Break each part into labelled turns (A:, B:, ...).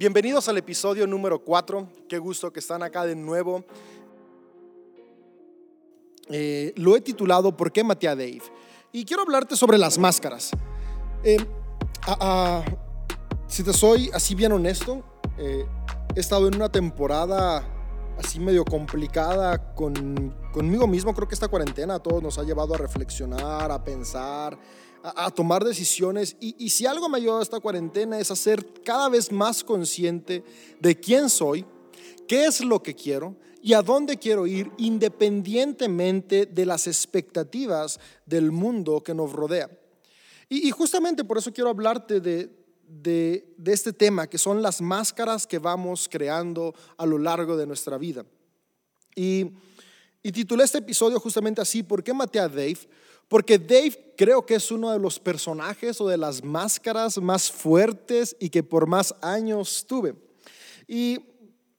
A: Bienvenidos al episodio número 4. Qué gusto que están acá de nuevo. Eh, lo he titulado ¿Por qué maté Dave? Y quiero hablarte sobre las máscaras. Eh, si te soy así bien honesto, eh, he estado en una temporada así medio complicada con, conmigo mismo. Creo que esta cuarentena a todos nos ha llevado a reflexionar, a pensar, a, tomar decisiones. Y, y, si algo me ha ayudado esta cuarentena es a ser cada vez más consciente de quién soy, qué es lo que quiero y a dónde quiero ir independientemente de las expectativas del mundo que nos rodea. Y justamente por eso quiero hablarte de, de, este tema, que son las máscaras que vamos creando a lo largo de nuestra vida. Y, y titulé este episodio justamente así, ¿por qué maté a Dave? Porque Dave creo que es uno de los personajes o de las máscaras más fuertes y que por más años tuve. Y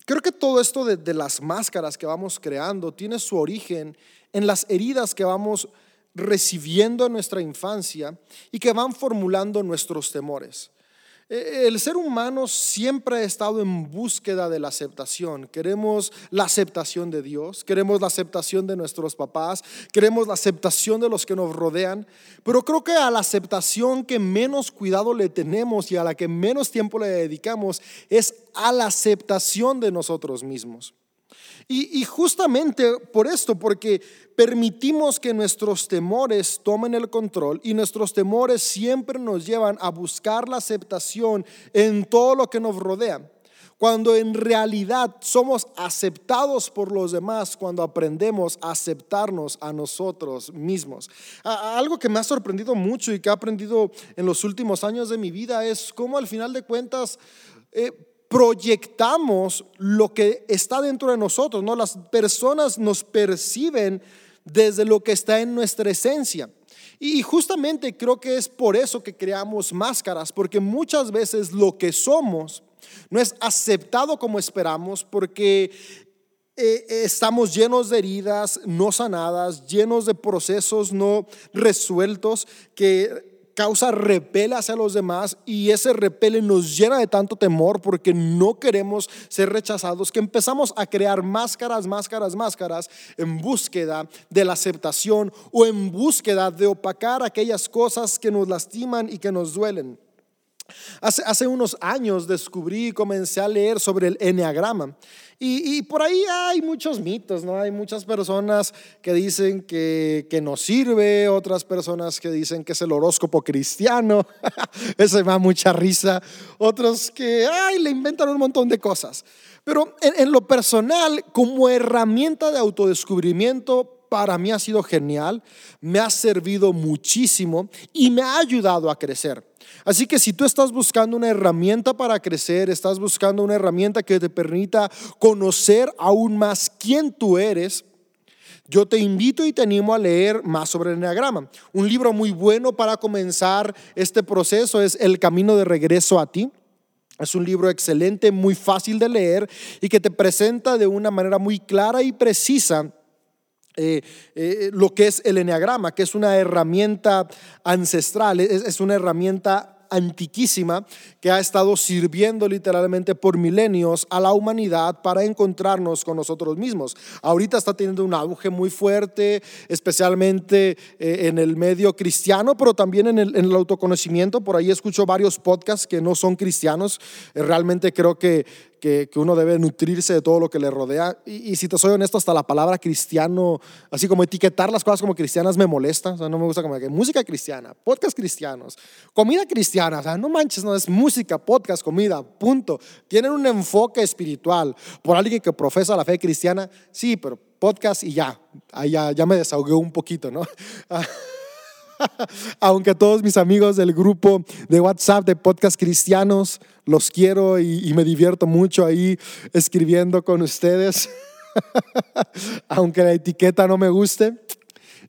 A: creo que todo esto de las máscaras que vamos creando tiene su origen en las heridas que vamos recibiendo en nuestra infancia y que van formulando nuestros temores. Eh, el ser humano siempre ha estado en búsqueda de la aceptación. Queremos la aceptación de Dios, queremos la aceptación de nuestros papás, queremos la aceptación de los que nos rodean, pero creo que a la aceptación que menos cuidado le tenemos y a la que menos tiempo le dedicamos es a la aceptación de nosotros mismos. Y, justamente por esto, porque permitimos que nuestros temores tomen el control y nuestros temores siempre nos llevan a buscar la aceptación en todo lo que nos rodea. Cuando en realidad somos aceptados por los demás cuando aprendemos a aceptarnos a nosotros mismos. Algo que me ha sorprendido mucho y que he aprendido en los últimos años de mi vida es cómo al final de cuentas eh, proyectamos lo que está dentro de nosotros, ¿no? Las personas nos perciben desde lo que está en nuestra esencia. Y justamente creo que es por eso que creamos máscaras, porque muchas veces lo que somos no es aceptado como esperamos, porque eh, estamos llenos de heridas no sanadas, llenos de procesos no resueltos que causa repele hacia los demás y ese repele nos llena de tanto temor porque no queremos ser rechazados que empezamos a crear máscaras, máscaras, máscaras en búsqueda de la aceptación o en búsqueda de opacar aquellas cosas que nos lastiman y que nos duelen. Hace, hace unos años descubrí y comencé a leer sobre el enneagrama. Y, por ahí hay muchos mitos, ¿no? Hay muchas personas que dicen que, que no sirve, otras personas que dicen que es el horóscopo cristiano. Ese me da mucha risa. Otros que, ay, le inventan un montón de cosas. Pero en, en lo personal, como herramienta de autodescubrimiento, para mí ha sido genial, me ha servido muchísimo y me ha ayudado a crecer. Así que si tú estás buscando una herramienta para crecer, estás buscando una herramienta que te permita conocer aún más quién tú eres, yo te invito y te animo a leer más sobre el Enneagrama. Un libro muy bueno para comenzar este proceso es El Camino de Regreso a ti. Es un libro excelente, muy fácil de leer y que te presenta de una manera muy clara y precisa eh, eh, lo que es el eneagrama, que es una herramienta ancestral, es, es una herramienta antiquísima que ha estado sirviendo literalmente por milenios a la humanidad para encontrarnos con nosotros mismos. Ahorita está teniendo un auge muy fuerte, especialmente eh, en el medio cristiano, pero también en el, en el, autoconocimiento. Por ahí escucho varios podcasts que no son cristianos. realmente creo que que, uno debe nutrirse de todo lo que le rodea. Y, si te soy honesto, hasta la palabra cristiano, así como etiquetar las cosas como cristianas me molesta. O sea, no me gusta como que música cristiana, podcast cristianos, comida cristiana. O sea, no manches, no es música, podcast, comida, punto. Tienen un enfoque espiritual. Por alguien que profesa la fe cristiana, sí, pero podcast y ya. Ahí ya, me desahogué un poquito, ¿no? Aunque todos mis amigos del grupo de WhatsApp de podcast cristianos, los quiero y, me divierto mucho ahí escribiendo con ustedes. Aunque la etiqueta no me guste.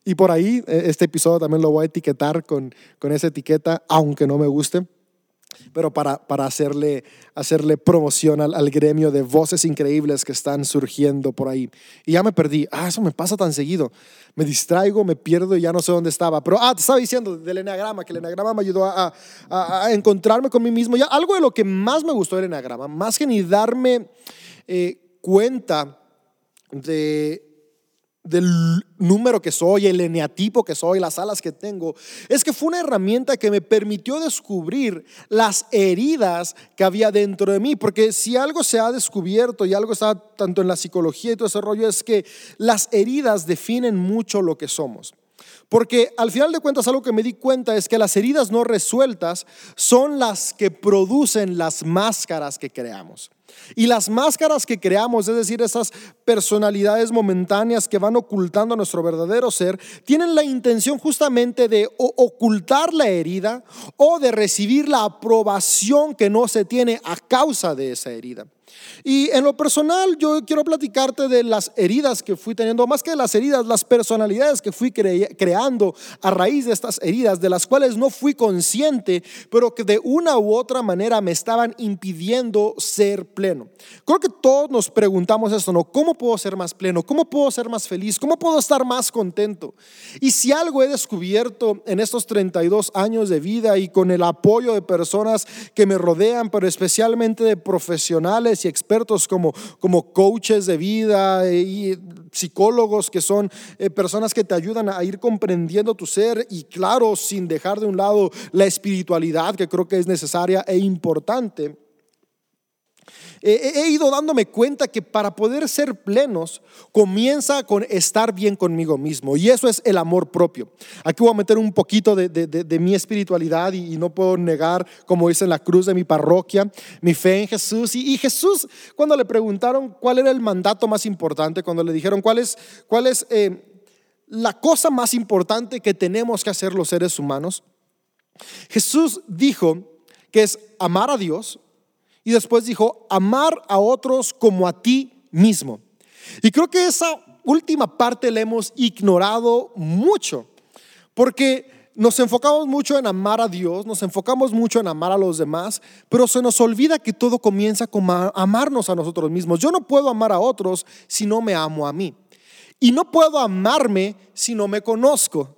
A: Y por ahí, e, este episodio también lo voy a etiquetar con, con esa etiqueta, aunque no me guste. Pero para, para hacerle, hacerle promoción al, al, gremio de voces increíbles que están surgiendo por ahí. Y ya me perdí. Ah, eso me pasa tan seguido. Me distraigo, me pierdo y ya no sé dónde estaba. Pero, ah, te estaba diciendo del enagrama, que el enagrama me ayudó a, a, a encontrarme con mí mismo. Ya, algo de lo que más me gustó del enagrama, más que ni darme eh, cuenta de del número que soy, el eneatipo que soy, las alas que tengo, es que fue una herramienta que me permitió descubrir las heridas que había dentro de mí, porque si algo se ha descubierto y algo está tanto en la psicología y todo ese rollo, es que las heridas definen mucho lo que somos. Porque al final de cuentas algo que me di cuenta es que las heridas no resueltas son las que producen las máscaras que creamos. Y las máscaras que creamos, es decir, esas personalidades momentáneas que van ocultando nuestro verdadero ser, tienen la intención justamente de ocultar la herida o de recibir la aprobación que no se tiene a causa de esa herida. Y en lo personal, yo quiero platicarte de las heridas que fui teniendo, más que las heridas, las personalidades que fui creando a raíz de estas heridas, de las cuales no fui consciente, pero que de una u otra manera me estaban impidiendo ser pleno. Creo que todos nos preguntamos esto, ¿no? ¿Cómo puedo ser más pleno? ¿Cómo puedo ser más feliz? ¿Cómo puedo estar más contento? Y si algo he descubierto en estos 32 años de vida y con el apoyo de personas que me rodean, pero especialmente de profesionales y expertos como, como coaches de vida y psicólogos que son eh, personas que te ayudan a ir comprendiendo tu ser y claro, sin dejar de un lado la espiritualidad que creo que es necesaria e importante he ido dándome cuenta que para poder ser plenos comienza con estar bien conmigo mismo y eso es el amor propio. Aquí voy a meter un poquito de, mi espiritualidad y, no puedo negar, como dice en la cruz de mi parroquia, mi fe en Jesús. Y, Jesús, cuando le preguntaron cuál era el mandato más importante, cuando le dijeron cuál es, cuál es eh, la cosa más importante que tenemos que hacer los seres humanos, Jesús dijo que es amar a Dios y después dijo, amar a otros como a ti mismo. Y creo que esa última parte la hemos ignorado mucho, porque nos enfocamos mucho en amar a Dios, nos enfocamos mucho en amar a los demás, pero se nos olvida que todo comienza con amarnos a nosotros mismos. Yo no puedo amar a otros si no me amo a mí. Y no puedo amarme si no me conozco.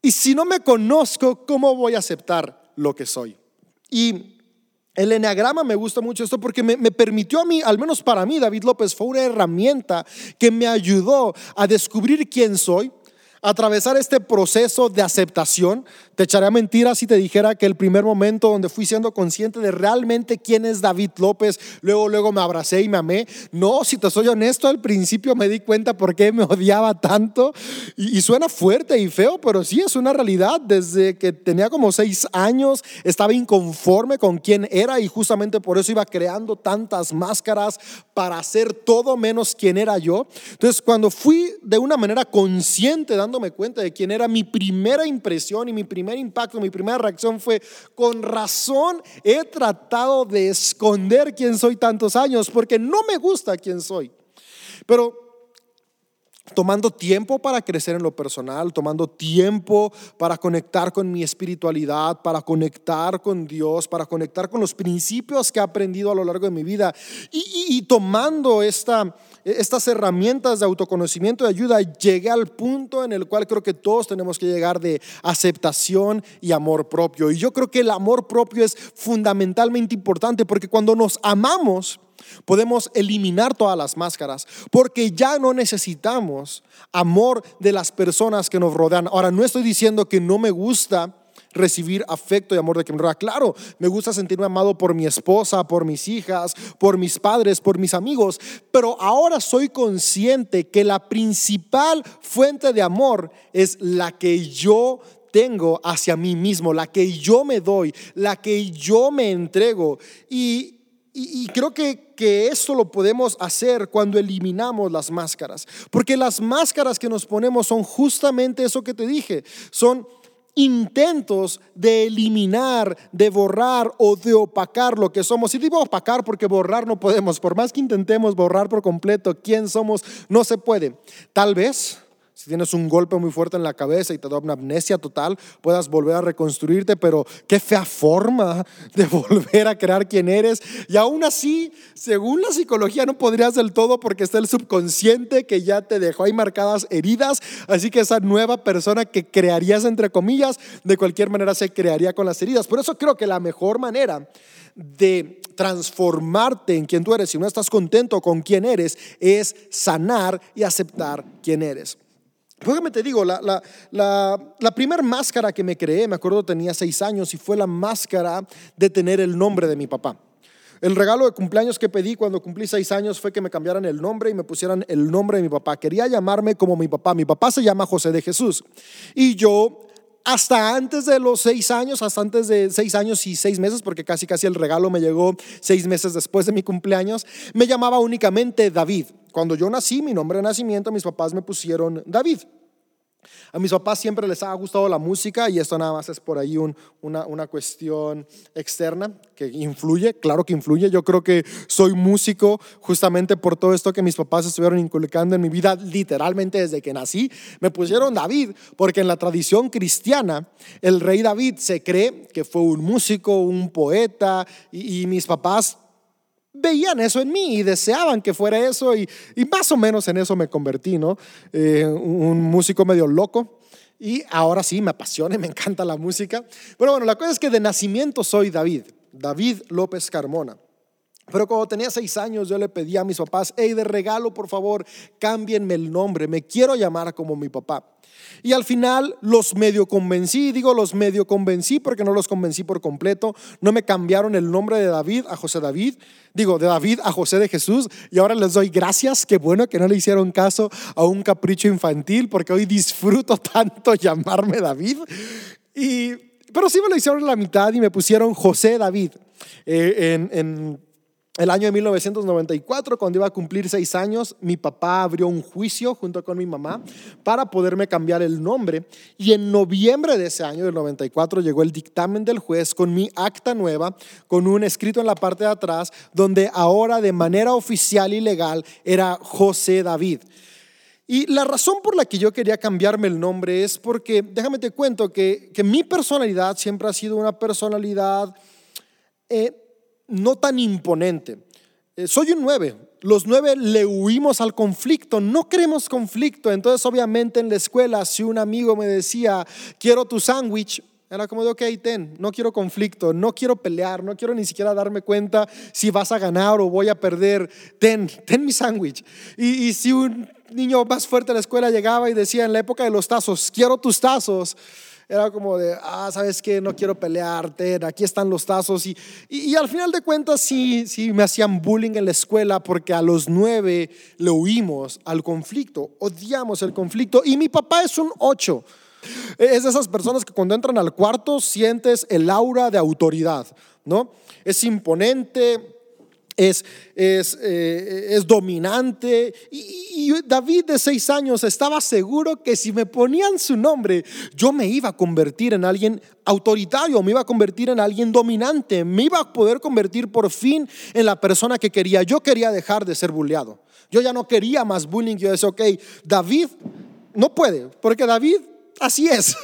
A: Y si no me conozco, ¿cómo voy a aceptar lo que soy? Y el eneagrama me gusta mucho esto porque me, permitió a mí, al menos para mí, David López, fue una herramienta que me ayudó a descubrir quién soy, atravesar este proceso de aceptación. Te echaría mentiras si te dijera que el primer momento donde fui siendo consciente de realmente quién es David López, luego, luego me abracé y me amé. No, si te soy honesto, al principio me di cuenta por qué me odiaba tanto. Y, y suena fuerte y feo, pero sí es una realidad. Desde que tenía como seis años, estaba inconforme con quién era y justamente por eso iba creando tantas máscaras para ser todo menos quién era yo. Entonces, cuando fui de una manera consciente, dando me cuenta de quién era, mi primera impresión y mi primer impacto, mi primera reacción fue, con razón he tratado de esconder quién soy tantos años, porque no me gusta quién soy. Pero tomando tiempo para crecer en lo personal, tomando tiempo para conectar con mi espiritualidad, para conectar con Dios, para conectar con los principios que he aprendido a lo largo de mi vida y, tomando esta, estas herramientas de autoconocimiento y ayuda, llegué al punto en el cual creo que todos tenemos que llegar de aceptación y amor propio. Y yo creo que el amor propio es fundamentalmente importante porque cuando nos amamos, Podemos eliminar todas las máscaras porque ya no necesitamos amor de las personas que nos rodean. Ahora, no estoy diciendo que no me gusta recibir afecto y amor de quien me rodea. Claro, me gusta sentirme amado por mi esposa, por mis hijas, por mis padres, por mis amigos, pero ahora soy consciente que la principal fuente de amor es la que yo tengo hacia mí mismo, la que yo me doy, la que yo me entrego. Y y, creo que, que esto lo podemos hacer cuando eliminamos las máscaras. Porque las máscaras que nos ponemos son justamente eso que te dije. Son intentos de eliminar, de borrar o de opacar lo que somos. Y digo opacar porque borrar no podemos. Por más que intentemos borrar por completo quién somos, no se puede. Tal vez si tienes un golpe muy fuerte en la cabeza y te da una amnesia total, puedas volver a reconstruirte, pero qué fea forma de volver a crear quién eres. Y aún así, según la psicología, no podrías del todo porque está el subconsciente que ya te dejó ahí marcadas heridas. Así que esa nueva persona que crearías, entre comillas, de cualquier manera se crearía con las heridas. Por eso creo que la mejor manera de transformarte en quien tú eres, si no estás contento con quién eres, es sanar y aceptar quién eres. Déjame te digo, la, la, la, primera máscara que me creé, me acuerdo tenía seis años y fue la máscara de tener el nombre de mi papá. El regalo de cumpleaños que pedí cuando cumplí seis años fue que me cambiaran el nombre y me pusieran el nombre de mi papá. Quería llamarme como mi papá. Mi papá se llama José de Jesús. Y yo hasta antes de los seis años, hasta antes de seis años y seis meses, porque casi casi el regalo me llegó seis meses después de mi cumpleaños, me llamaba únicamente David. Cuando yo nací, mi nombre de nacimiento, mis papás me pusieron David. A mis papás siempre les ha gustado la música y esto nada más es por ahí una, cuestión externa que influye, claro que influye. Yo creo que soy músico justamente por todo esto que mis papás estuvieron inculcando en mi vida literalmente desde que nací. Me pusieron David porque en la tradición cristiana el rey David se cree que fue un músico, un poeta y mis papás veían eso en mí y deseaban que fuera eso y, más o menos en eso me convertí, ¿no? Eh, un músico medio loco y ahora sí me apasiona y me encanta la música. Pero bueno, la cosa es que de nacimiento soy David, David López Carmona. Pero cuando tenía seis años yo le pedí a mis papás, hey, de regalo por favor, cámbienme el nombre, me quiero llamar como mi papá. Y al final los medio convencí, digo los medio convencí porque no los convencí por completo, no me cambiaron el nombre de David a José David, digo de David a José de Jesús y ahora les doy gracias, qué bueno que no le hicieron caso a un capricho infantil porque hoy disfruto tanto llamarme David. Y, pero sí me lo hicieron la mitad y me pusieron José David. Eh, en el año de 1994, cuando iba a cumplir seis años, mi papá abrió un juicio junto con mi mamá para poderme cambiar el nombre. Y en noviembre de ese año, del 94, llegó el dictamen del juez con mi acta nueva, con un escrito en la parte de atrás, donde ahora de manera oficial y legal era José David. Y la razón por la que yo quería cambiarme el nombre es porque, déjame te cuento, que, que mi personalidad siempre ha sido una personalidad... Eh, no tan imponente. Eh, soy un nueve. Los nueve le huimos al conflicto, no queremos conflicto. Entonces, obviamente, en la escuela, si un amigo me decía, quiero tu sándwich, era como de, ok, ten, no quiero conflicto, no quiero pelear, no quiero ni siquiera darme cuenta si vas a ganar o voy a perder, ten, ten mi sándwich. Y, y si un niño más fuerte de la escuela llegaba y decía en la época de los tazos, quiero tus tazos, era como de, ah, sabes que no quiero pelearte, aquí están los tazos. Y, y, al final de cuentas sí, sí me hacían bullying en la escuela porque a los nueve le huimos al conflicto, odiamos el conflicto. Y mi papá es un ocho. Es de esas personas que cuando entran al cuarto sientes el aura de autoridad, ¿no? Es imponente, es, es, eh, es dominante. Y, David de seis años estaba seguro que si me ponían su nombre, yo me iba a convertir en alguien autoritario, me iba a convertir en alguien dominante, me iba a poder convertir por fin en la persona que quería. Yo quería dejar de ser bulleado. Yo ya no quería más bullying. Yo decía, ok, David no puede, porque David así es.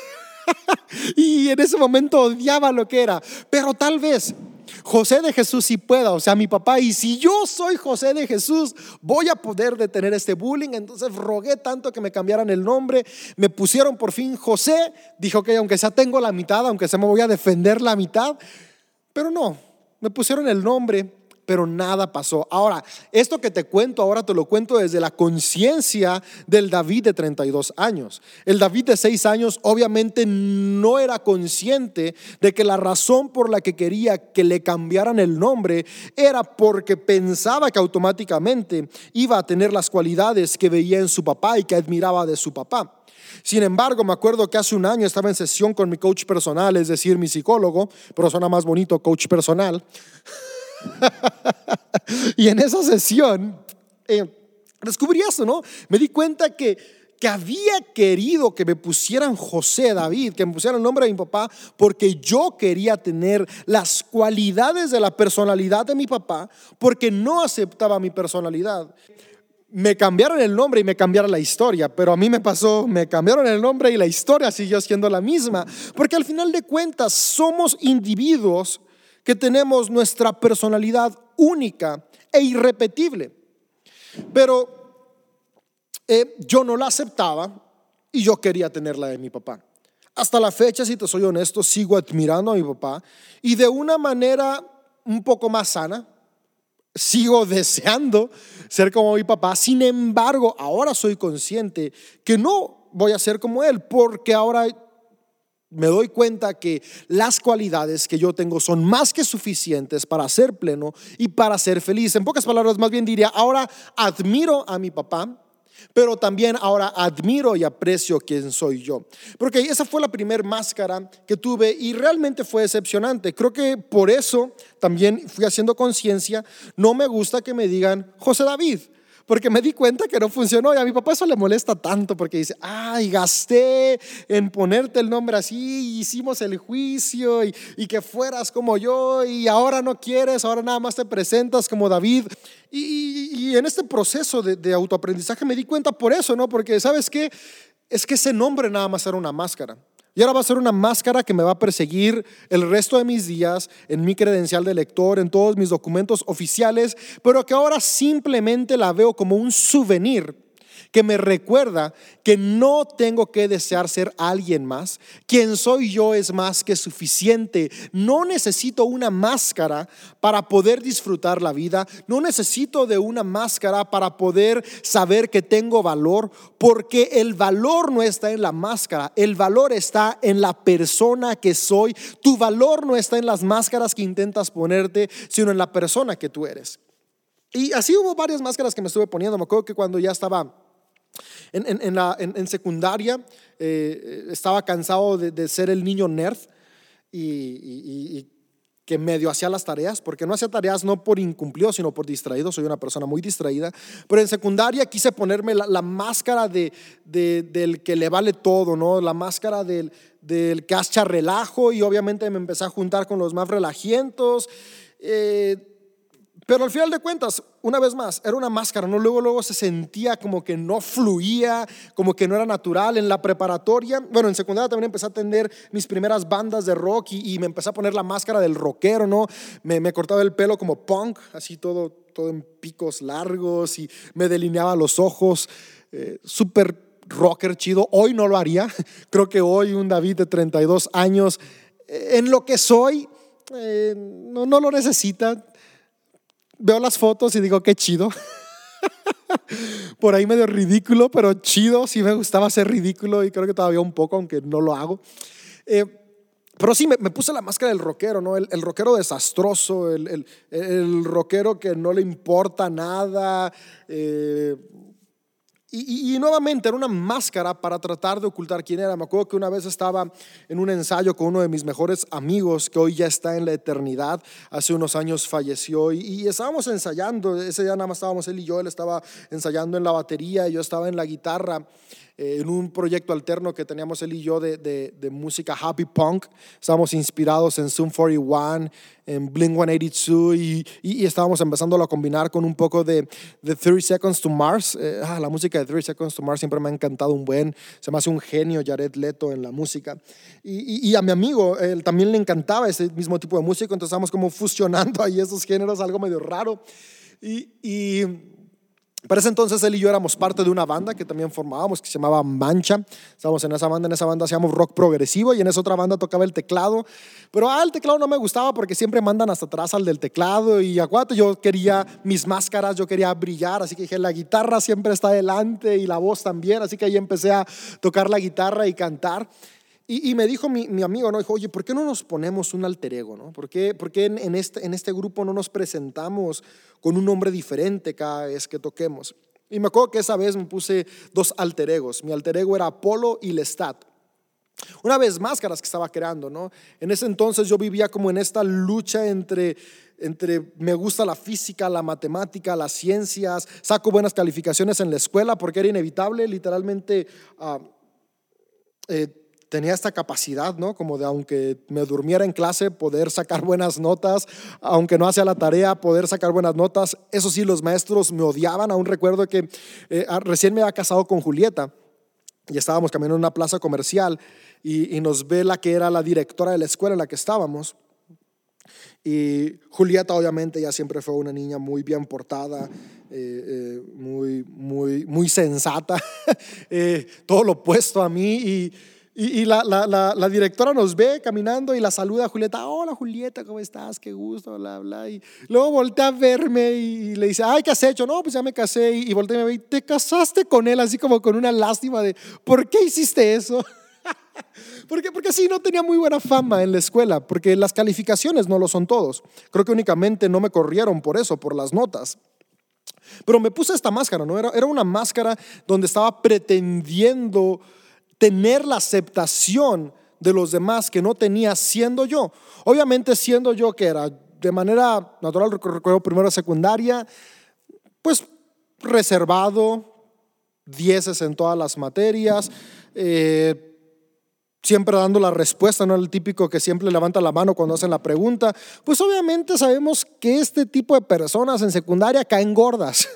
A: y en ese momento odiaba lo que era. Pero tal vez José de Jesús sí pueda, o sea, mi papá, y si yo soy José de Jesús, voy a poder detener este bullying. Entonces rogué tanto que me cambiaran el nombre, me pusieron por fin José, dijo que aunque sea tengo la mitad, aunque sea me voy a defender la mitad, pero no, me pusieron el nombre pero nada pasó. Ahora, esto que te cuento ahora te lo cuento desde la conciencia del David de 32 años. El David de 6 años obviamente no era consciente de que la razón por la que quería que le cambiaran el nombre era porque pensaba que automáticamente iba a tener las cualidades que veía en su papá y que admiraba de su papá. Sin embargo, me acuerdo que hace un año estaba en sesión con mi coach personal, es decir, mi psicólogo, pero suena más bonito coach personal. y en esa sesión eh, descubrí eso, ¿no? Me di cuenta que, que había querido que me pusieran José David, que me pusieran el nombre de mi papá, porque yo quería tener las cualidades de la personalidad de mi papá, porque no aceptaba mi personalidad. me cambiaron el nombre y me cambiaron la historia, pero a mí me pasó, me cambiaron el nombre y la historia siguió siendo la misma, porque al final de cuentas somos individuos que tenemos nuestra personalidad única e irrepetible. Pero eh, yo no la aceptaba y yo quería tenerla de mi papá. Hasta la fecha, si te soy honesto, sigo admirando a mi papá y de una manera un poco más sana, sigo deseando ser como mi papá. Sin embargo, ahora soy consciente que no voy a ser como él, porque ahora me doy cuenta que las cualidades que yo tengo son más que suficientes para ser pleno y para ser feliz. En pocas palabras, más bien diría, ahora admiro a mi papá pero también ahora admiro y aprecio quién soy yo. Porque esa fue la primera máscara que tuve y realmente fue decepcionante. Creo que por eso también fui haciendo conciencia, no me gusta que me digan José David porque me di cuenta que no funcionó y a mi papá eso le molesta tanto porque dice, ay, gasté en ponerte el nombre así, hicimos el juicio y, que fueras como yo y ahora no quieres, ahora nada más te presentas como David. Y, en este proceso de, de autoaprendizaje me di cuenta por eso, ¿no? Porque, ¿sabes qué? Es que ese nombre nada más era una máscara. Y ahora va a ser una máscara que me va a perseguir el resto de mis días en mi credencial de lector, en todos mis documentos oficiales, pero que ahora simplemente la veo como un souvenir que me recuerda que no tengo que desear ser alguien más. Quien soy yo es más que suficiente. No necesito una máscara para poder disfrutar la vida. No necesito de una máscara para poder saber que tengo valor, porque el valor no está en la máscara, el valor está en la persona que soy. Tu valor no está en las máscaras que intentas ponerte, sino en la persona que tú eres. Y así hubo varias máscaras que me estuve poniendo. Me acuerdo que cuando ya estaba en, secundaria eh, estaba cansado de, ser el niño nerd y, que medio hacía las tareas, porque no hacía tareas no por incumplido, sino por distraído. Soy una persona muy distraída. Pero en secundaria quise ponerme la, máscara de, del que le vale todo, ¿no? La máscara del, del que hacha relajo y obviamente me empecé a juntar con los más relajientos. Eh, pero al final de cuentas, una vez más, era una máscara, ¿no? Luego, luego se sentía como que no fluía, como que no era natural. En la preparatoria, bueno, en secundaria también empecé a tener mis primeras bandas de rock y, me empecé a poner la máscara del rockero, ¿no? Me, cortaba el pelo como punk, así todo, todo en picos largos y me delineaba los ojos, eh, súper rocker chido. Hoy no lo haría. Creo que hoy un David de 32 años, eh, en lo que soy, eh, no, no lo necesita veo las fotos y digo, qué chido. Por ahí medio ridículo, pero chido. Sí me gustaba ser ridículo y creo que todavía un poco, aunque no lo hago. Eh, pero sí, me, puse la máscara del rockero, ¿no? El, rockero desastroso, el, el, el, rockero que no le importa nada, eh, y, nuevamente era una máscara para tratar de ocultar quién era. Me acuerdo que una vez estaba en un ensayo con uno de mis mejores amigos que hoy ya está en la eternidad. Hace unos años falleció y, y estábamos ensayando. Ese día nada más estábamos él y yo. Él estaba ensayando en la batería y yo estaba en la guitarra. Eh, en un proyecto alterno que teníamos él y yo de, de, música happy punk. Estábamos inspirados en Zoom 41, en Blink 182 y, y, estábamos empezando a combinar con un poco de, de 30 Seconds to Mars. Eh, ah, la música de 30 Seconds to Mars siempre me ha encantado un buen. Se me hace un genio Jared Leto en la música. Y, y a mi amigo él también le encantaba ese mismo tipo de música, entonces estábamos como fusionando ahí esos géneros, algo medio raro. y, y para ese entonces él y yo éramos parte de una banda que también formábamos, que se llamaba Mancha. Estábamos en esa banda, en esa banda hacíamos rock progresivo y en esa otra banda tocaba el teclado. Pero ah, teclado no me gustaba porque siempre mandan hasta atrás al del teclado y acuérdate, yo quería mis máscaras, yo quería brillar, así que dije, la guitarra siempre está adelante y la voz también, así que ahí empecé a tocar la guitarra y cantar. Y, me dijo mi, mi, amigo, ¿no? Dijo, oye, ¿por qué no nos ponemos un alter ego, ¿no? ¿Por qué, por qué en, en, este, en este grupo no nos presentamos con un nombre diferente cada vez que toquemos? Y me acuerdo que esa vez me puse dos alter egos. Mi alter ego era Apolo y Lestat. Una vez máscaras que estaba creando, ¿no? En ese entonces yo vivía como en esta lucha entre, entre me gusta la física, la matemática, las ciencias, saco buenas calificaciones en la escuela porque era inevitable, literalmente... Uh, tenía esta capacidad, ¿no? Como de aunque me durmiera en clase, poder sacar buenas notas, aunque no hacía la tarea, poder sacar buenas notas. Eso sí, los maestros me odiaban. Aún recuerdo que eh, recién me había casado con Julieta y estábamos caminando en una plaza comercial y, y nos ve la que era la directora de la escuela en la que estábamos. Y Julieta obviamente ya siempre fue una niña muy bien portada, eh, eh, muy, muy, muy sensata, eh, todo lo opuesto a mí. Y, y, la, la, la, directora nos ve caminando y la saluda a Julieta. Hola Julieta, ¿cómo estás? Qué gusto, bla, bla. Y luego voltea a verme y, le dice, ay, ¿qué has hecho? No, pues ya me casé. Y, y voltea y me ve, ¿te casaste con él? Así como con una lástima de, ¿por qué hiciste eso? porque, porque sí, no tenía muy buena fama en la escuela, porque las calificaciones no lo son todos. Creo que únicamente no me corrieron por eso, por las notas. Pero me puse esta máscara, ¿no? Era, era una máscara donde estaba pretendiendo tener la aceptación de los demás que no tenía siendo yo. Obviamente siendo yo que era de manera natural, recuerdo primero secundaria, pues reservado, dieces en todas las materias, eh, siempre dando la respuesta, no el típico que siempre levanta la mano cuando hacen la pregunta, pues obviamente sabemos que este tipo de personas en secundaria caen gordas.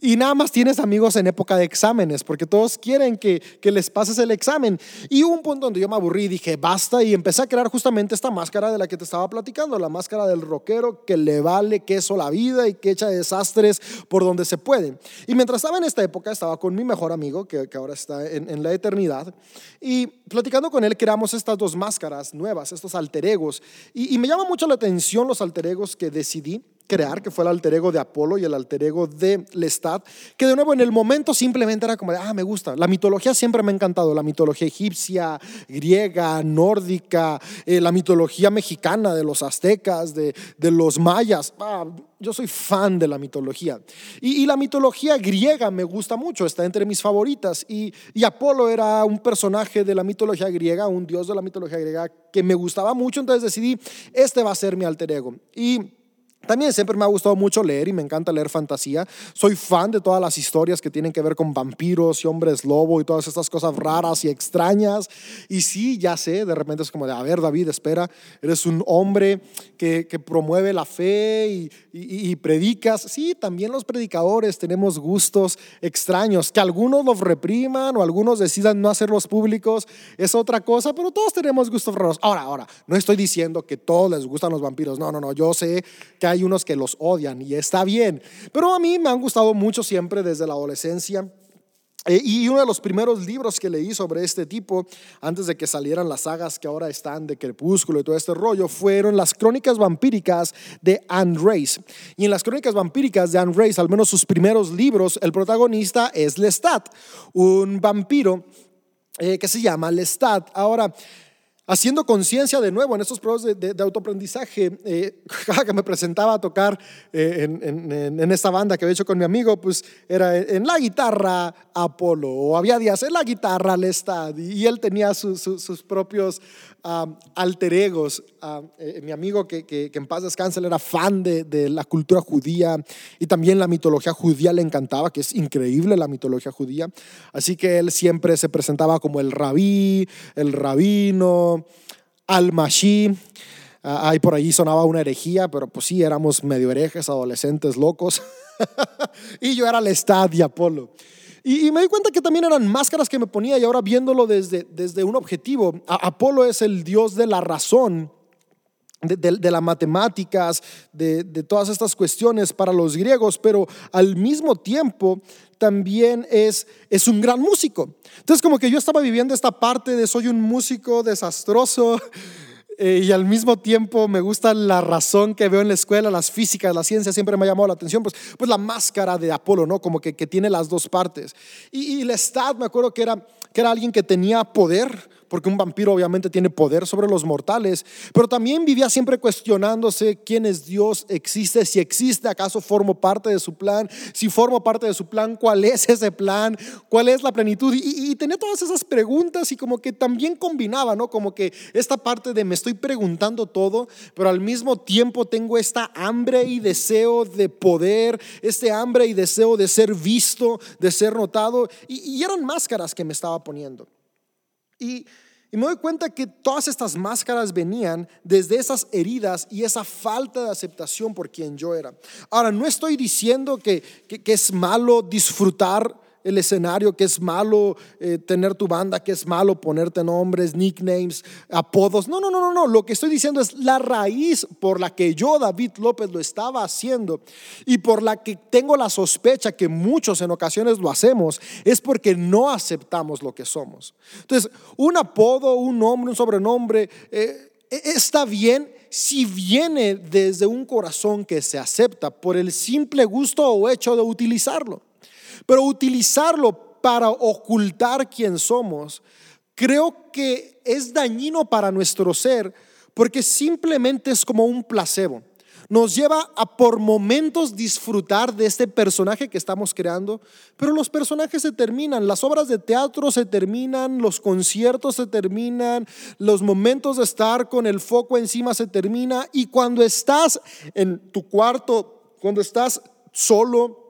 A: Y nada más tienes amigos en época de exámenes, porque todos quieren que, que les pases el examen. Y hubo un punto donde yo me aburrí dije, basta, y empecé a crear justamente esta máscara de la que te estaba platicando, la máscara del rockero que le vale queso la vida y que echa desastres por donde se puede. Y mientras estaba en esta época, estaba con mi mejor amigo, que, que ahora está en, en, la eternidad, y platicando con él creamos estas dos máscaras nuevas, estos alter egos. Y, y me llama mucho la atención los alter egos que decidí crear, que fue el alter ego de Apolo y el alter ego de Lestat, que de nuevo en el momento simplemente era como de, ah, me gusta. La mitología siempre me ha encantado, la mitología egipcia, griega, nórdica, eh, la mitología mexicana de los aztecas, de, de los mayas. Ah, yo soy fan de la mitología. Y, la mitología griega me gusta mucho, está entre mis favoritas. Y, y Apolo era un personaje de la mitología griega, un dios de la mitología griega que me gustaba mucho, entonces decidí, este va a ser mi alter ego. Y también siempre me ha gustado mucho leer y me encanta leer fantasía. Soy fan de todas las historias que tienen que ver con vampiros y hombres lobo y todas estas cosas raras y extrañas. Y sí, ya sé, de repente es como de, a ver, David, espera, eres un hombre que, que promueve la fe y, y, y, predicas. Sí, también los predicadores tenemos gustos extraños, que algunos los repriman o algunos decidan no hacerlos públicos, es otra cosa, pero todos tenemos gustos raros. Ahora, ahora, no estoy diciendo que todos les gustan los vampiros, no, no, no, yo sé que hay hay unos que los odian y está bien. Pero a mí me han gustado mucho siempre desde la adolescencia. Eh, y uno de los primeros libros que leí sobre este tipo, antes de que salieran las sagas que ahora están de Crepúsculo y todo este rollo, fueron las crónicas vampíricas de Anne Rice. Y en las crónicas vampíricas de Anne Rice, al menos sus primeros libros, el protagonista es Lestat, un vampiro eh, que se llama Lestat. Ahora, haciendo conciencia de nuevo en estos procesos de, autoaprendizaje, eh, que me presentaba a tocar eh, en, esta banda que había hecho con mi amigo, pues era en la guitarra Apolo, o había días en la guitarra Lestad, y él tenía sus propios alter egos. Eh, mi amigo que, en paz descanse, era fan de, la cultura judía y también la mitología judía le encantaba, que es increíble la mitología judía. Así que él siempre se presentaba como el rabí, el rabino, al-mashi. ahí por ahí sonaba una herejía, pero pues sí, éramos medio herejes, adolescentes locos. y yo era el estadio Apolo. Y, me di cuenta que también eran máscaras que me ponía y ahora viéndolo desde, desde un objetivo, Apolo es el dios de la razón. De, de, las matemáticas, de, todas estas cuestiones para los griegos, pero al mismo tiempo también es, es un gran músico. Entonces como que yo estaba viviendo esta parte de soy un músico desastroso, eh, y al mismo tiempo me gusta la razón que veo en la escuela, las físicas, la ciencia, siempre me ha llamado la atención, pues, pues la máscara de Apolo, ¿no? Como que, que tiene las dos partes. Y, y Lestat, me acuerdo que era, que era alguien que tenía poder, porque un vampiro obviamente tiene poder sobre los mortales, pero también vivía siempre cuestionándose quién es Dios, existe, si existe, acaso formo parte de su plan, si formo parte de su plan, cuál es ese plan, cuál es la plenitud. Y, tenía todas esas preguntas y como que también combinaba, ¿no? Como que esta parte de me estoy preguntando todo, pero al mismo tiempo tengo esta hambre y deseo de poder, este hambre y deseo de ser visto, de ser notado, y eran máscaras que me estaba poniendo. Y, me doy cuenta que todas estas máscaras venían desde esas heridas y esa falta de aceptación por quien yo era. Ahora, no estoy diciendo que, que es malo disfrutar el escenario, que es malo eh, tener tu banda, que es malo ponerte nombres, nicknames, apodos. No, no, no, no, no. Lo que estoy diciendo es la raíz por la que yo, David López, lo estaba haciendo y por la que tengo la sospecha que muchos en ocasiones lo hacemos, es porque no aceptamos lo que somos. Entonces, un apodo, un nombre, un sobrenombre, eh, e, está bien si viene desde un corazón que se acepta por el simple gusto o hecho de utilizarlo. Pero utilizarlo para ocultar quién somos, creo que es dañino para nuestro ser porque simplemente es como un placebo. Nos lleva a por momentos disfrutar de este personaje que estamos creando, pero los personajes se terminan, las obras de teatro se terminan, los conciertos se terminan, los momentos de estar con el foco encima se termina y cuando estás en tu cuarto, cuando estás solo,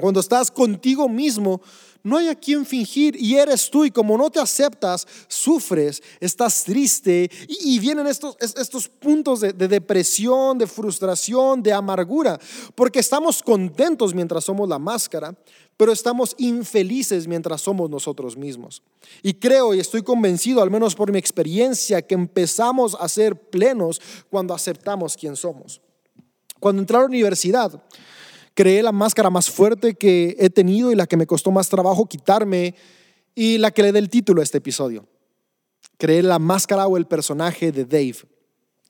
A: cuando estás contigo mismo, no hay a quien fingir y eres tú y como no te aceptas, sufres, estás triste y, vienen estos, estos puntos de, de, depresión, de frustración, de amargura, porque estamos contentos mientras somos la máscara, pero estamos infelices mientras somos nosotros mismos. Y creo y estoy convencido, al menos por mi experiencia, que empezamos a ser plenos cuando aceptamos quién somos. Cuando entré a la universidad, creé la máscara más fuerte que he tenido y la que me costó más trabajo quitarme y la que le dé el título a este episodio. Creé la máscara o el personaje de Dave.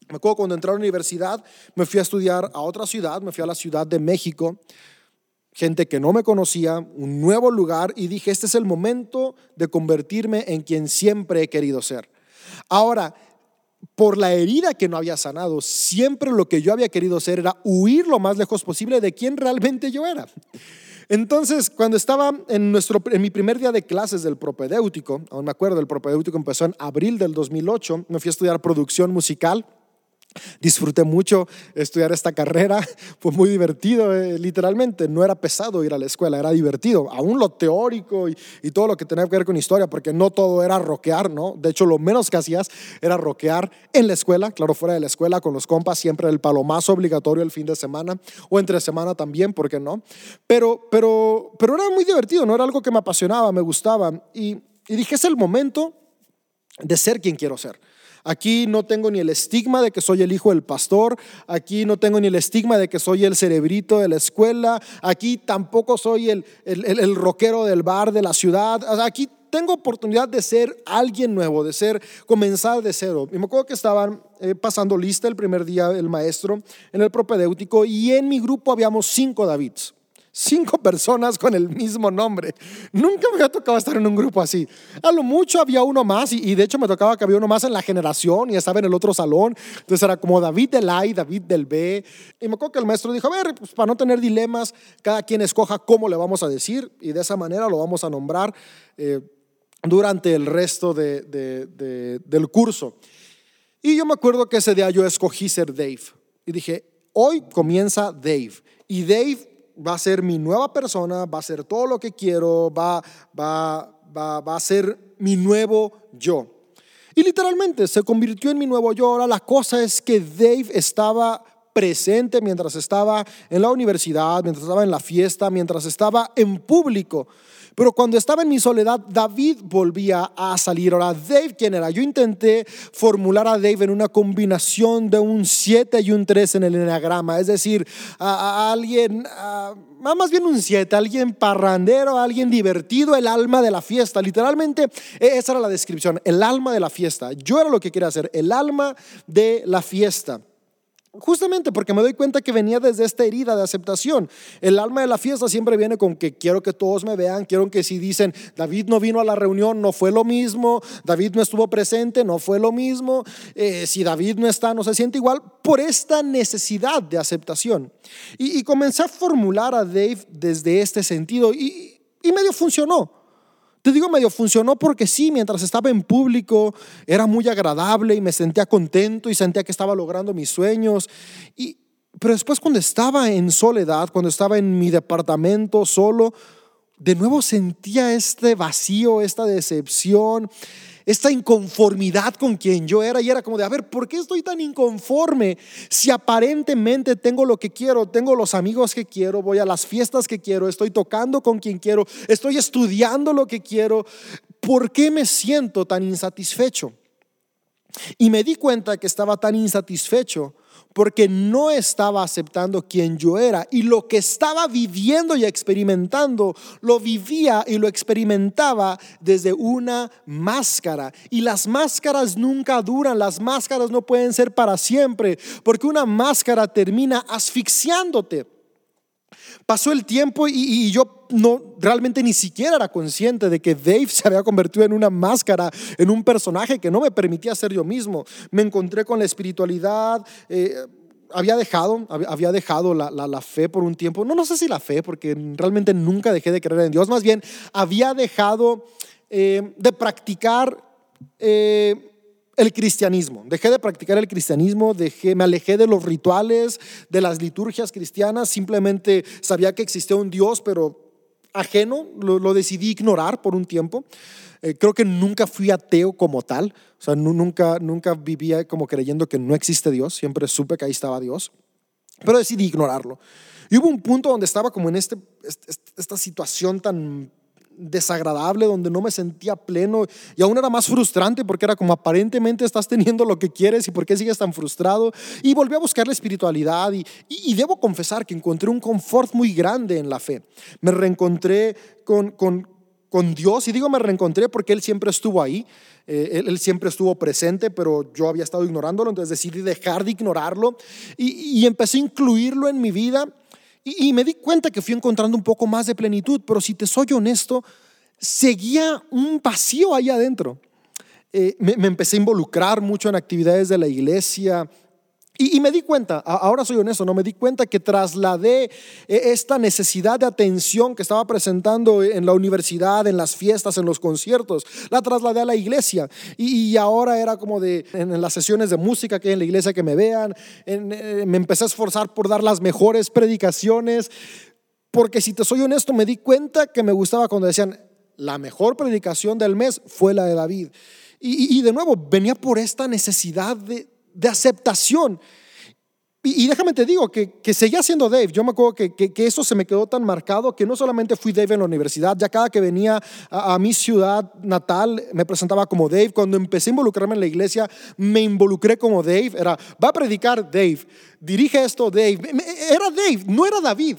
A: Me acuerdo cuando entré a la universidad, me fui a estudiar a otra ciudad, me fui a la Ciudad de México, gente que no me conocía, un nuevo lugar y dije, este es el momento de convertirme en quien siempre he querido ser. Ahora, por la herida que no había sanado, siempre lo que yo había querido hacer era huir lo más lejos posible de quién realmente yo era. Entonces, cuando estaba en, nuestro, en mi primer día de clases del propedéutico, aún me acuerdo, el propedéutico empezó en abril del 2008, me fui a estudiar producción musical Disfruté mucho estudiar esta carrera, fue muy divertido, eh, literalmente, no era pesado ir a la escuela, era divertido, aún lo teórico y, todo lo que tenía que ver con historia, porque no todo era roquear, ¿no? De hecho, lo menos que hacías era roquear en la escuela, claro, fuera de la escuela, con los compas, siempre el palomazo obligatorio el fin de semana, o entre semana también, ¿por qué no? Pero, pero, pero era muy divertido, no era algo que me apasionaba, me gustaba, y, y dije, es el momento de ser quien quiero ser. Aquí no tengo ni el estigma de que soy el hijo del pastor, aquí no tengo ni el estigma de que soy el cerebrito de la escuela, aquí tampoco soy el, el, rockero del bar de la ciudad, aquí tengo oportunidad de ser alguien nuevo, de ser, comenzar de cero. Y me acuerdo que estaban eh, pasando lista el primer día el maestro en el propedéutico y en mi grupo habíamos cinco Davids. Cinco personas con el mismo nombre. Nunca me había tocado estar en un grupo así. A lo mucho había uno más y, de hecho me tocaba que había uno más en la generación y estaba en el otro salón. Entonces era como David del A y David del B. Y me acuerdo que el maestro dijo, a ver, pues para no tener dilemas, cada quien escoja cómo le vamos a decir y de esa manera lo vamos a nombrar eh, durante el resto de, del curso. Y yo me acuerdo que ese día yo escogí ser Dave. Y dije, hoy comienza Dave. Y Dave va a ser mi nueva persona, va a ser todo lo que quiero, va, va, va, va a ser mi nuevo yo. Y literalmente se convirtió en mi nuevo yo. Ahora la cosa es que Dave estaba presente mientras estaba en la universidad, mientras estaba en la fiesta, mientras estaba en público. Pero cuando estaba en mi soledad, David volvía a salir. Ahora, Dave, ¿quién era? Yo intenté formular a Dave en una combinación de un 7 y un 3 en el enagrama, es decir, a, alguien, más bien un 7, alguien parrandero, alguien divertido, el alma de la fiesta. Literalmente, e, esa era la descripción, el alma de la fiesta. Yo era lo que quería hacer, el alma de la fiesta. Justamente porque me doy cuenta que venía desde esta herida de aceptación. El alma de la fiesta siempre viene con que quiero que todos me vean, quiero que si dicen, David no vino a la reunión, no fue lo mismo, David no estuvo presente, no fue lo mismo, eh, si David no está, no se siente igual, por esta necesidad de aceptación. Y, comencé a formular a Dave desde este sentido y, y medio funcionó. Te digo, medio funcionó porque sí, mientras estaba en público era muy agradable y me sentía contento y sentía que estaba logrando mis sueños. Y, pero después cuando estaba en soledad, cuando estaba en mi departamento solo, de nuevo sentía este vacío, esta decepción, esta inconformidad con quien yo era y era como de, a ver, ¿por qué estoy tan inconforme si aparentemente tengo lo que quiero, tengo los amigos que quiero, voy a las fiestas que quiero, estoy tocando con quien quiero, estoy estudiando lo que quiero? ¿Por qué me siento tan insatisfecho? Y me di cuenta que estaba tan insatisfecho porque no estaba aceptando quien yo era y lo que estaba viviendo y experimentando lo vivía y lo experimentaba desde una máscara y las máscaras nunca duran, las máscaras no pueden ser para siempre porque una máscara termina asfixiándote. Pasó el tiempo y, yo no realmente ni siquiera era consciente de que Dave se había convertido en una máscara, en un personaje que no me permitía ser yo mismo. Me encontré con la espiritualidad. Eh, había dejado, había dejado la, fe por un tiempo. No, no sé si la fe, porque realmente nunca dejé de creer en Dios. Más bien, había dejado eh, de practicar eh, el cristianismo. Dejé de practicar el cristianismo, dejé, me alejé de los rituales, de las liturgias cristianas, simplemente sabía que existía un Dios, pero ajeno, lo, decidí ignorar por un tiempo. Eh, creo que nunca fui ateo como tal, o sea, nunca, nunca vivía como creyendo que no existe Dios, siempre supe que ahí estaba Dios, pero decidí ignorarlo. Y hubo un punto donde estaba como en este, esta situación tan desagradable, donde no me sentía pleno y aún era más frustrante porque era como aparentemente estás teniendo lo que quieres y por qué sigues tan frustrado. Y volví a buscar la espiritualidad y, debo confesar que encontré un confort muy grande en la fe. Me reencontré con, con, con Dios y digo me reencontré porque Él siempre estuvo ahí. Eh, él, siempre estuvo presente, pero yo había estado ignorándolo, entonces decidí dejar de ignorarlo y empecé a incluirlo en mi vida y, me di cuenta que fui encontrando un poco más de plenitud, pero si te soy honesto, seguía un vacío ahí adentro. Eh, me, me, empecé a involucrar mucho en actividades de la iglesia, y, me di cuenta, ahora soy honesto, no me di cuenta que trasladé eh, esta necesidad de atención que estaba presentando en la universidad, en las fiestas, en los conciertos, la trasladé a la iglesia. Y, ahora era como de, en, las sesiones de música que hay en la iglesia que me vean, eh, me empecé a esforzar por dar las mejores predicaciones, porque si te soy honesto, me di cuenta que me gustaba cuando decían, la mejor predicación del mes fue la de David. Y, de nuevo, venía por esta necesidad de, de aceptación. Y, déjame te digo que, que, seguía siendo Dave. Yo me acuerdo que, que, eso se me quedó tan marcado que no solamente fui Dave en la universidad, ya cada que venía a, mi ciudad natal me presentaba como Dave. Cuando empecé a involucrarme en la iglesia, me involucré como Dave. Era, va a predicar Dave, dirige esto Dave. Era Dave, no era David.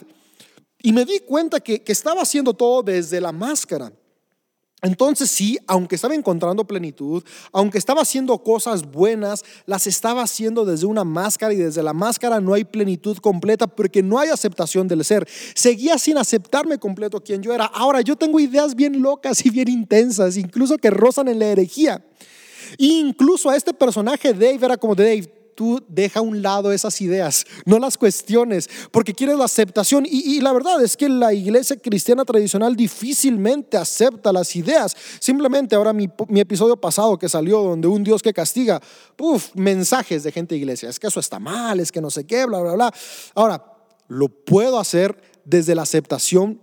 A: Y me di cuenta que, que estaba haciendo todo desde la máscara. Entonces sí, aunque estaba encontrando plenitud, aunque estaba haciendo cosas buenas, las estaba haciendo desde una máscara y desde la máscara no hay plenitud completa porque no hay aceptación del ser. Seguía sin aceptarme completo quien yo era. Ahora yo tengo ideas bien locas y bien intensas, incluso que rozan en la herejía. E incluso a este personaje Dave era como Dave, tú deja a un lado esas ideas, no las cuestiones, porque quieres la aceptación. Y, la verdad es que la iglesia cristiana tradicional difícilmente acepta las ideas. Simplemente ahora mi, episodio pasado que salió donde un Dios que castiga, uff, mensajes de gente de iglesia, es que eso está mal, es que no sé qué, bla, bla, bla. Ahora, lo puedo hacer desde la aceptación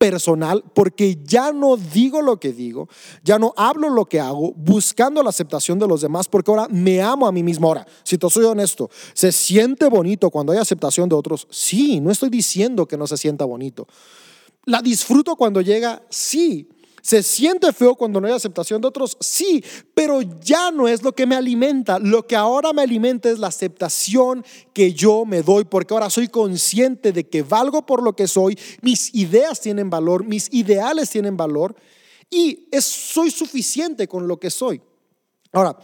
A: personal porque ya no digo lo que digo, ya no hablo lo que hago buscando la aceptación de los demás porque ahora me amo a mí mismo. Ahora, si te soy honesto, ¿se siente bonito cuando hay aceptación de otros? Sí, no estoy diciendo que no se sienta bonito. ¿La disfruto cuando llega? Sí. ¿Se siente feo cuando no hay aceptación de otros? Sí, pero ya no es lo que me alimenta. Lo que ahora me alimenta es la aceptación que yo me doy, porque ahora soy consciente de que valgo por lo que soy, mis ideas tienen valor, mis ideales tienen valor y soy suficiente con lo que soy. Ahora,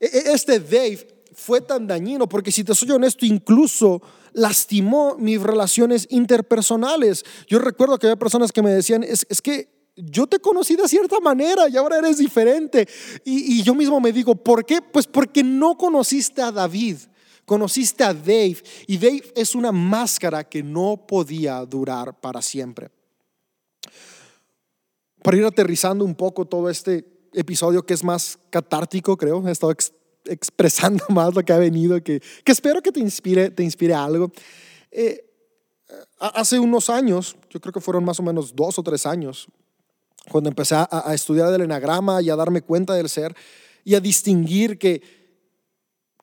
A: e, e, este Dave fue tan dañino porque si te soy honesto, incluso lastimó mis relaciones interpersonales. Yo recuerdo que había personas que me decían, es, es que yo te conocí de cierta manera y ahora eres diferente. Y, yo mismo me digo, ¿por qué? Pues porque no conociste a David, conociste a Dave. Y Dave es una máscara que no podía durar para siempre. Para ir aterrizando un poco todo este episodio que es más catártico, creo, he estado expresando más lo que ha venido, que, que espero que te inspire, te inspire algo. Eh, hace unos años, yo creo que fueron más o menos dos o tres años, cuando empecé a, estudiar el enagrama y a darme cuenta del ser y a distinguir que,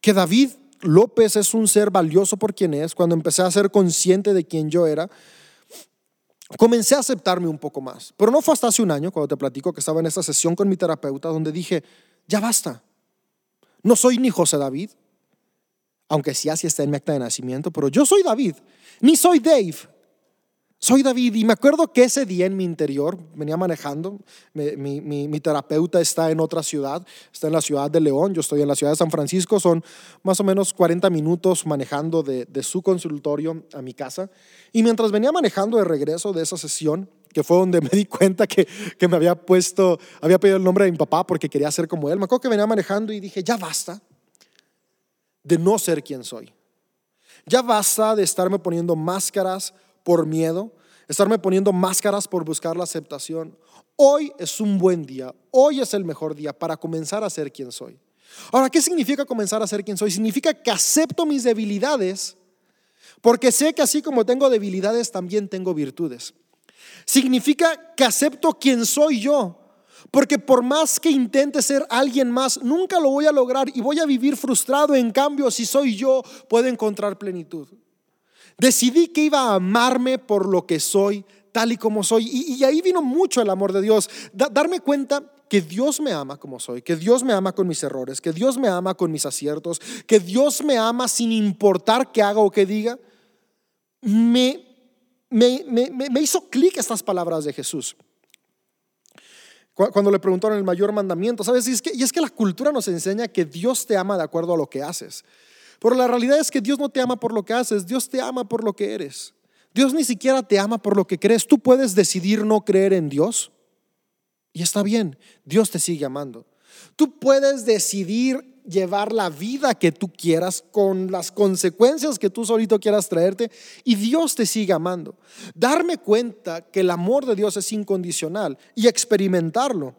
A: que David López es un ser valioso por quien es, cuando empecé a ser consciente de quién yo era, comencé a aceptarme un poco más. Pero no fue hasta hace un año, cuando te platico que estaba en esta sesión con mi terapeuta, donde dije, ya basta. No soy ni José David, aunque sí así está en mi acta de nacimiento, pero yo soy David, ni soy Dave. Soy David y me acuerdo que ese día en mi interior venía manejando, mi, terapeuta está en otra ciudad, está en la ciudad de León, yo estoy en la ciudad de San Francisco, son más o menos 40 minutos manejando de, su consultorio a mi casa. Y mientras venía manejando de regreso de esa sesión, que fue donde me di cuenta que, que me había puesto, había pedido el nombre de mi papá porque quería ser como él, me acuerdo que venía manejando y dije, ya basta de no ser quien soy. Ya basta de estarme poniendo máscaras por miedo, estarme poniendo máscaras por buscar la aceptación. Hoy es un buen día, hoy es el mejor día para comenzar a ser quien soy. Ahora, ¿qué significa comenzar a ser quien soy? Significa que acepto mis debilidades, porque sé que así como tengo debilidades, también tengo virtudes. Significa que acepto quién soy yo, porque por más que intente ser alguien más, nunca lo voy a lograr y voy a vivir frustrado. En cambio, si soy yo, puedo encontrar plenitud. Decidí que iba a amarme por lo que soy, tal y como soy. Y, ahí vino mucho el amor de Dios. darme cuenta que Dios me ama como soy, que Dios me ama con mis errores, que Dios me ama con mis aciertos, que Dios me ama sin importar qué haga o qué diga. Me, me, me hizo clic estas palabras de Jesús. Cuando le preguntaron el mayor mandamiento, ¿sabes? Y es, que, y es que la cultura nos enseña que Dios te ama de acuerdo a lo que haces. Pero la realidad es que Dios no te ama por lo que haces, Dios te ama por lo que eres. Dios ni siquiera te ama por lo que crees. Tú puedes decidir no creer en Dios y está bien, Dios te sigue amando. Tú puedes decidir llevar la vida que tú quieras con las consecuencias que tú solito quieras traerte y Dios te sigue amando. Darme cuenta que el amor de Dios es incondicional y experimentarlo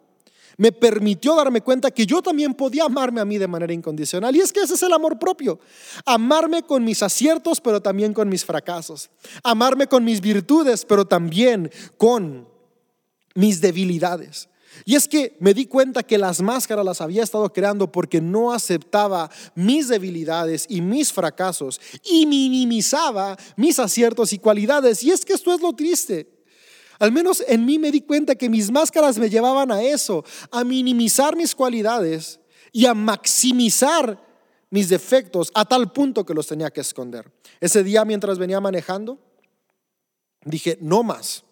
A: me permitió darme cuenta que yo también podía amarme a mí de manera incondicional. Y es que ese es el amor propio. Amarme con mis aciertos, pero también con mis fracasos. Amarme con mis virtudes, pero también con mis debilidades. Y es que me di cuenta que las máscaras las había estado creando porque no aceptaba mis debilidades y mis fracasos y minimizaba mis aciertos y cualidades. Y es que esto es lo triste. Al menos en mí me di cuenta que mis máscaras me llevaban a eso, a minimizar mis cualidades y a maximizar mis defectos a tal punto que los tenía que esconder. Ese día mientras venía manejando, dije, no más.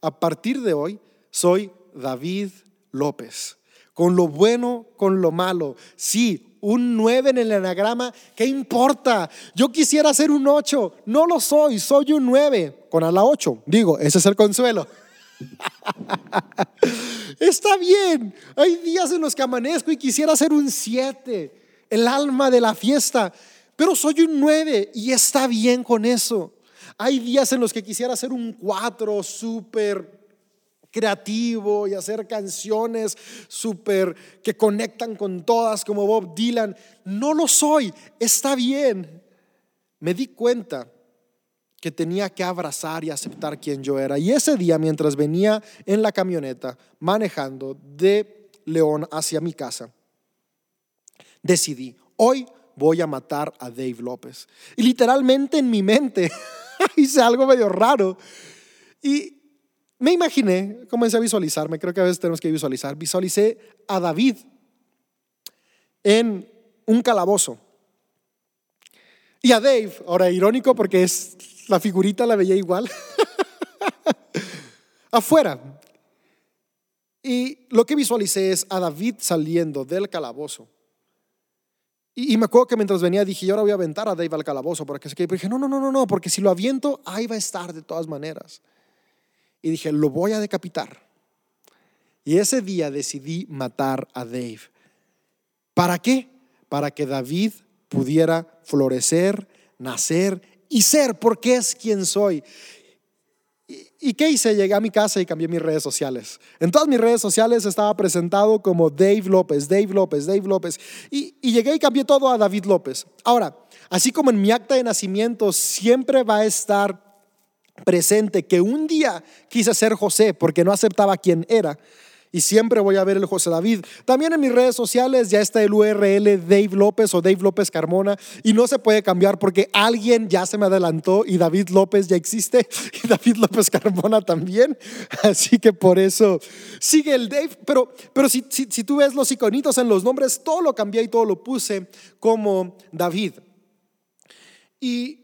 A: A partir de hoy soy David López. Con lo bueno, con lo malo. Sí, un 9 en el enagrama, ¿qué importa? Yo quisiera ser un 8, no lo soy, soy un 9, con a la 8. Digo, ese es el consuelo. Está bien, hay días en los que amanezco y quisiera ser un 7, el alma de la fiesta, pero soy un 9 y está bien con eso. Hay días en los que quisiera ser un 4, súper creativo y hacer canciones súper que conectan con todas como Bob Dylan. No lo soy, está bien. Me di cuenta que tenía que abrazar y aceptar quien yo era. Y ese día, mientras venía en la camioneta manejando de León hacia mi casa, decidí, hoy voy a matar a Dave López. Y literalmente en mi mente hice algo medio raro. Y me imaginé, comencé a visualizarme, creo que a veces tenemos que visualizar, visualicé a David en un calabozo. Y a Dave, ahora irónico porque es la figurita la veía igual, afuera. Y lo que visualicé es a David saliendo del calabozo. Y, me acuerdo que mientras venía dije, yo ahora voy a aventar a Dave al calabozo porque se Pero dije, no, no, no, no, no, porque si lo aviento, ahí va a estar de todas maneras y dije, lo voy a decapitar. Y ese día decidí matar a Dave. ¿Para qué? Para que David pudiera florecer, nacer y ser, porque es quien soy. ¿Y qué hice? Llegué a mi casa y cambié mis redes sociales. En todas mis redes sociales estaba presentado como Dave López, Dave López, Dave López. Y, y, llegué y cambié todo a David López. Ahora, así como en mi acta de nacimiento siempre va a estar presente que un día quise ser José porque no aceptaba quién era y siempre voy a ver el José David. También en mis redes sociales ya está el URL Dave López o Dave López Carmona y no se puede cambiar porque alguien ya se me adelantó y David López ya existe y David López Carmona también. Así que por eso sigue el Dave. Pero, pero si, si, tú ves los iconitos en los nombres, todo lo cambié y todo lo puse como David. Y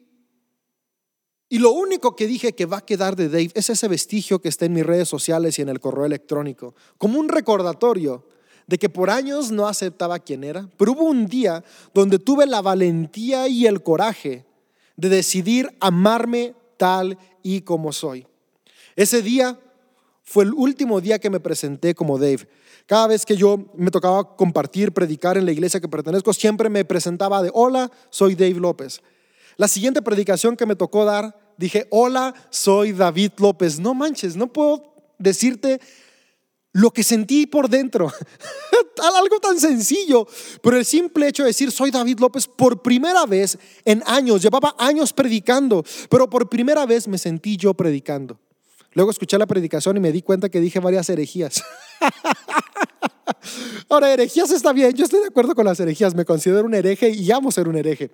A: y lo único que dije que va a quedar de Dave es ese vestigio que está en mis redes sociales y en el correo electrónico, como un recordatorio de que por años no aceptaba quién era, pero hubo un día donde tuve la valentía y el coraje de decidir amarme tal y como soy. Ese día fue el último día que me presenté como Dave. Cada vez que yo me tocaba compartir, predicar en la iglesia que pertenezco, siempre me presentaba de, hola, soy Dave López. La siguiente predicación que me tocó dar, dije, hola, soy David López. No manches, no puedo decirte lo que sentí por dentro. Algo tan sencillo, pero el simple hecho de decir soy David López por primera vez en años, llevaba años predicando, pero por primera vez me sentí yo predicando. Luego escuché la predicación y me di cuenta que dije varias herejías. Ahora, herejías está bien, yo estoy de acuerdo con las herejías, me considero un hereje y amo ser un hereje.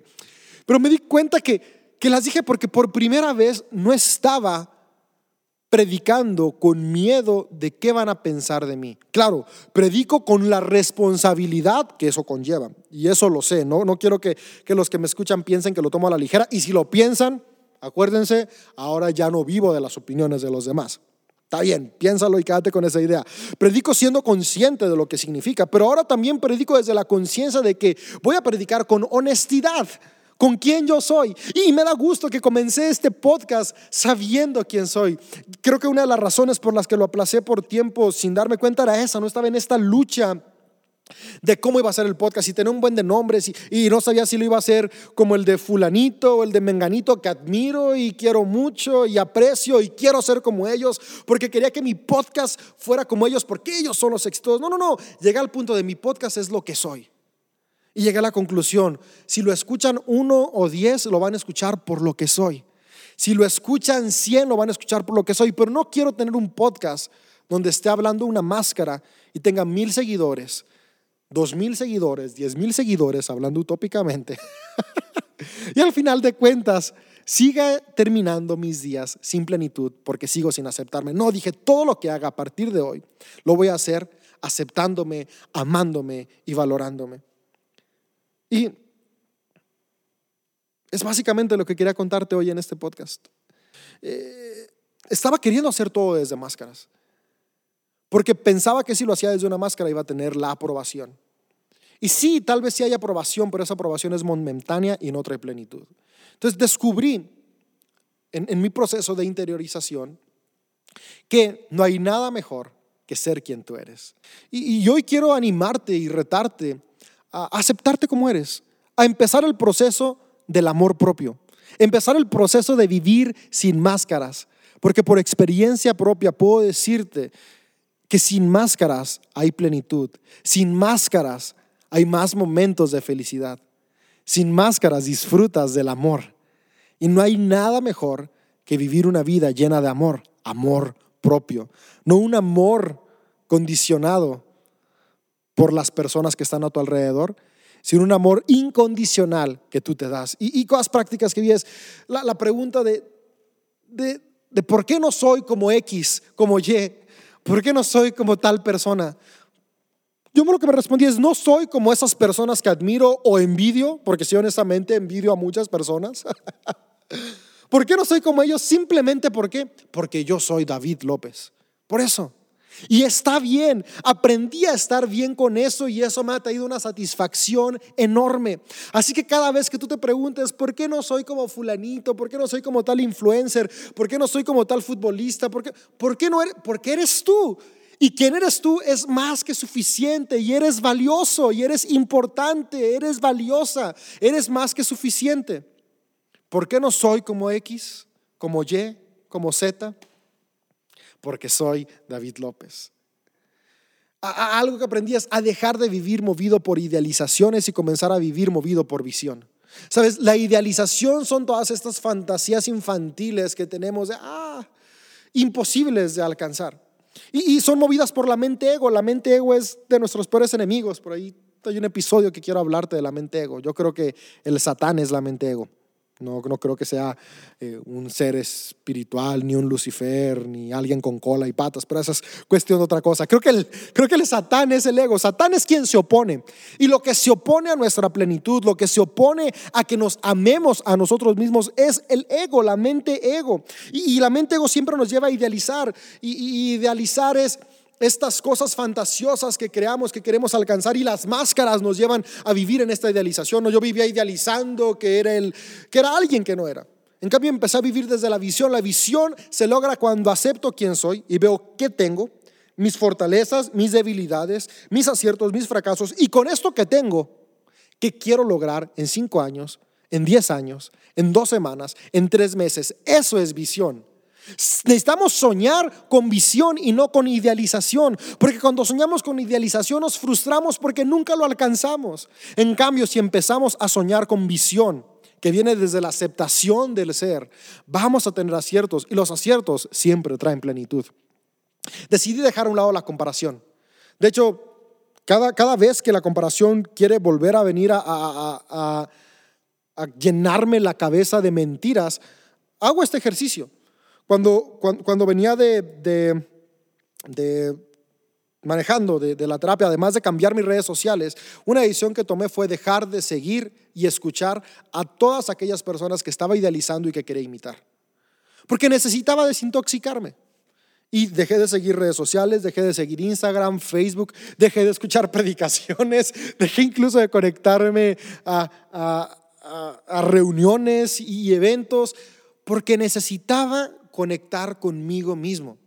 A: Pero me di cuenta que, que las dije porque por primera vez no estaba predicando con miedo de qué van a pensar de mí. Claro, predico con la responsabilidad que eso conlleva. Y eso lo sé, ¿no? No quiero que, que los que me escuchan piensen que lo tomo a la ligera. Y si lo piensan, acuérdense, ahora ya no vivo de las opiniones de los demás. Está bien, piénsalo y quédate con esa idea. Predico siendo consciente de lo que significa, pero ahora también predico desde la conciencia de que voy a predicar con honestidad con quién yo soy. Y me da gusto que comencé este podcast sabiendo quién soy. Creo que una de las razones por las que lo aplacé por tiempo sin darme cuenta era esa, no estaba en esta lucha de cómo iba a ser el podcast y tenía un buen de nombres y, no sabía si lo iba a hacer como el de fulanito o el de menganito que admiro y quiero mucho y aprecio y quiero ser como ellos porque quería que mi podcast fuera como ellos porque ellos son los exitosos. No, no, no, llegué al punto de mi podcast es lo que soy. Y llegué a la conclusión, si lo escuchan uno o diez, lo van a escuchar por lo que soy. Si lo escuchan cien, lo van a escuchar por lo que soy. Pero no quiero tener un podcast donde esté hablando una máscara y tenga mil seguidores, dos mil seguidores, diez mil seguidores, hablando utópicamente. y al final de cuentas, siga terminando mis días sin plenitud porque sigo sin aceptarme. No, dije, todo lo que haga a partir de hoy, lo voy a hacer aceptándome, amándome y valorándome. Y es básicamente lo que quería contarte hoy en este podcast. Eh, estaba queriendo hacer todo desde máscaras, porque pensaba que si lo hacía desde una máscara iba a tener la aprobación. Y sí, tal vez sí hay aprobación, pero esa aprobación es momentánea y no trae plenitud. Entonces descubrí en, mi proceso de interiorización que no hay nada mejor que ser quien tú eres. Y, y hoy quiero animarte y retarte a aceptarte como eres, a empezar el proceso del amor propio, empezar el proceso de vivir sin máscaras, porque por experiencia propia puedo decirte que sin máscaras hay plenitud, sin máscaras hay más momentos de felicidad, sin máscaras disfrutas del amor. Y no hay nada mejor que vivir una vida llena de amor, amor propio, no un amor condicionado por las personas que están a tu alrededor, sino un amor incondicional que tú te das. Y, cosas prácticas que vives. La, la pregunta de, de, de por qué no soy como X, como Y, por qué no soy como tal persona. Yo lo que me respondí es, no soy como esas personas que admiro o envidio, porque si honestamente envidio a muchas personas. ¿Por qué no soy como ellos? Simplemente porque, porque yo soy David López. Por eso. Y está bien, aprendí a estar bien con eso y eso me ha traído una satisfacción enorme. Así que cada vez que tú te preguntes, ¿por qué no soy como fulanito? ¿Por qué no soy como tal influencer? ¿Por qué no soy como tal futbolista? ¿Por qué, por qué no eres? Eres tú. Y quien eres tú es más que suficiente y eres valioso y eres importante, eres valiosa, eres más que suficiente. ¿Por qué no soy como X, como Y, como Z? Porque soy David López. algo que aprendí es a dejar de vivir movido por idealizaciones y comenzar a vivir movido por visión. Sabes, la idealización son todas estas fantasías infantiles que tenemos de, ah, imposibles de alcanzar. Y, y, son movidas por la mente ego. La mente ego es de nuestros peores enemigos. Por ahí hay un episodio que quiero hablarte de la mente ego. Yo creo que el Satán es la mente ego. No, no creo que sea eh, un ser espiritual, ni un Lucifer, ni alguien con cola y patas, pero esa es cuestión de otra cosa. Creo que, el, creo que el Satán es el ego. Satán es quien se opone. Y lo que se opone a nuestra plenitud, lo que se opone a que nos amemos a nosotros mismos, es el ego, la mente ego. Y, la mente ego siempre nos lleva a idealizar. y idealizar es estas cosas fantasiosas que creamos, que queremos alcanzar y las máscaras nos llevan a vivir en esta idealización. No, yo vivía idealizando que era, el, que era alguien que no era. En cambio, empecé a vivir desde la visión. La visión se logra cuando acepto quién soy y veo qué tengo, mis fortalezas, mis debilidades, mis aciertos, mis fracasos. Y con esto que tengo, ¿qué quiero lograr en cinco años, en diez años, en dos semanas, en tres meses? Eso es visión. Necesitamos soñar con visión y no con idealización, porque cuando soñamos con idealización nos frustramos porque nunca lo alcanzamos. En cambio, si empezamos a soñar con visión, que viene desde la aceptación del ser, vamos a tener aciertos y los aciertos siempre traen plenitud. Decidí dejar a un lado la comparación. De hecho, cada, cada vez que la comparación quiere volver a venir a, a llenarme la cabeza de mentiras, hago este ejercicio. Cuando, cuando, venía de, de, manejando de, la terapia, además de cambiar mis redes sociales, una decisión que tomé fue dejar de seguir y escuchar a todas aquellas personas que estaba idealizando y que quería imitar. Porque necesitaba desintoxicarme. Y dejé de seguir redes sociales, dejé de seguir Instagram, Facebook, dejé de escuchar predicaciones, dejé incluso de conectarme a, a, a reuniones y eventos, porque necesitaba conectar conmigo mismo.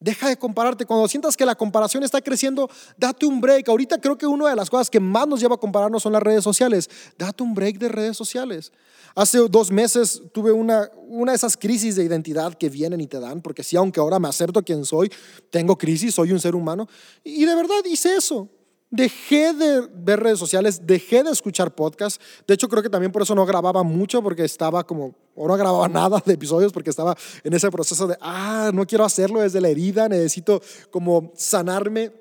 A: Deja de compararte. Cuando sientas que la comparación está creciendo, date un break. Ahorita creo que una de las cosas que más nos lleva a compararnos son las redes sociales. Date un break de redes sociales. Hace dos meses tuve una, una de esas crisis de identidad que vienen y te dan, porque sí, aunque ahora me acepto quién soy, tengo crisis, soy un ser humano. Y de verdad hice eso. Dejé de ver redes sociales, dejé de escuchar podcasts. De hecho, creo que también por eso no grababa mucho, porque estaba como, o no grababa nada de episodios, porque estaba en ese proceso de, ah, no quiero hacerlo desde la herida, necesito como sanarme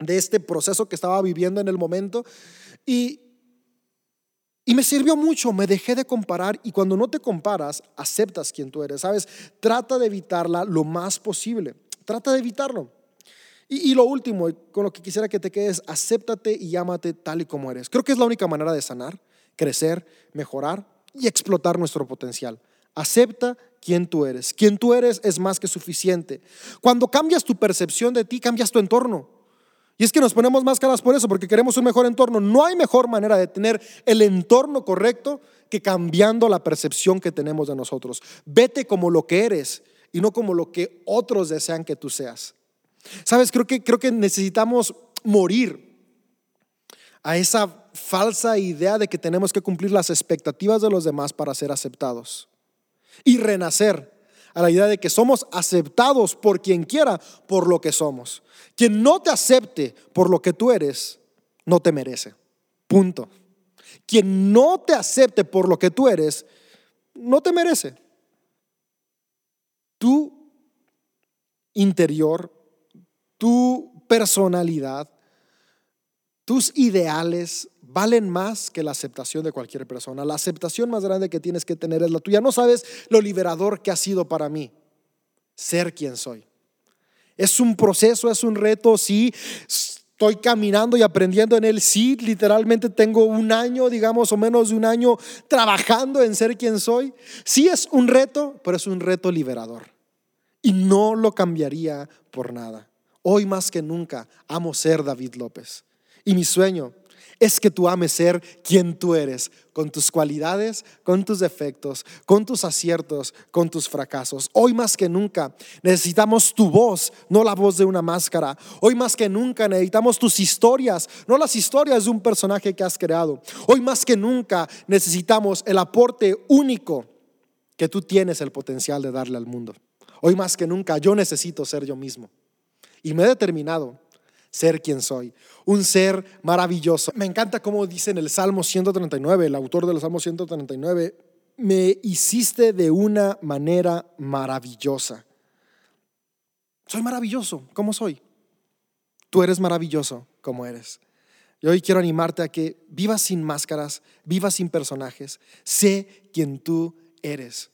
A: de este proceso que estaba viviendo en el momento. Y, y me sirvió mucho, me dejé de comparar y cuando no te comparas, aceptas quién tú eres, ¿sabes? Trata de evitarla lo más posible, trata de evitarlo. Y, lo último, con lo que quisiera que te quedes, acéptate y llámate tal y como eres. Creo que es la única manera de sanar, crecer, mejorar y explotar nuestro potencial. Acepta quién tú eres. Quien tú eres es más que suficiente. Cuando cambias tu percepción de ti, cambias tu entorno. Y es que nos ponemos máscaras por eso, porque queremos un mejor entorno. No hay mejor manera de tener el entorno correcto que cambiando la percepción que tenemos de nosotros. Vete como lo que eres y no como lo que otros desean que tú seas. Sabes, creo que, creo que necesitamos morir a esa falsa idea de que tenemos que cumplir las expectativas de los demás para ser aceptados. Y renacer a la idea de que somos aceptados por quien quiera, por lo que somos. Quien no te acepte por lo que tú eres, no te merece. Punto. Quien no te acepte por lo que tú eres, no te merece. Tu interior tu personalidad, tus ideales valen más que la aceptación de cualquier persona. La aceptación más grande que tienes que tener es la tuya. No sabes lo liberador que ha sido para mí ser quien soy. Es un proceso, es un reto, sí. Estoy caminando y aprendiendo en él. Sí, literalmente tengo un año, digamos, o menos de un año trabajando en ser quien soy. Sí es un reto, pero es un reto liberador. Y no lo cambiaría por nada. Hoy más que nunca amo ser David López. Y mi sueño es que tú ames ser quien tú eres, con tus cualidades, con tus defectos, con tus aciertos, con tus fracasos. Hoy más que nunca necesitamos tu voz, no la voz de una máscara. Hoy más que nunca necesitamos tus historias, no las historias de un personaje que has creado. Hoy más que nunca necesitamos el aporte único que tú tienes el potencial de darle al mundo. Hoy más que nunca yo necesito ser yo mismo. Y me he determinado ser quien soy, un ser maravilloso. Me encanta cómo dice en el Salmo 139, el autor del Salmo 139, me hiciste de una manera maravillosa. Soy maravilloso, ¿cómo soy? Tú eres maravilloso, como eres. Y hoy quiero animarte a que vivas sin máscaras, vivas sin personajes, sé quien tú eres.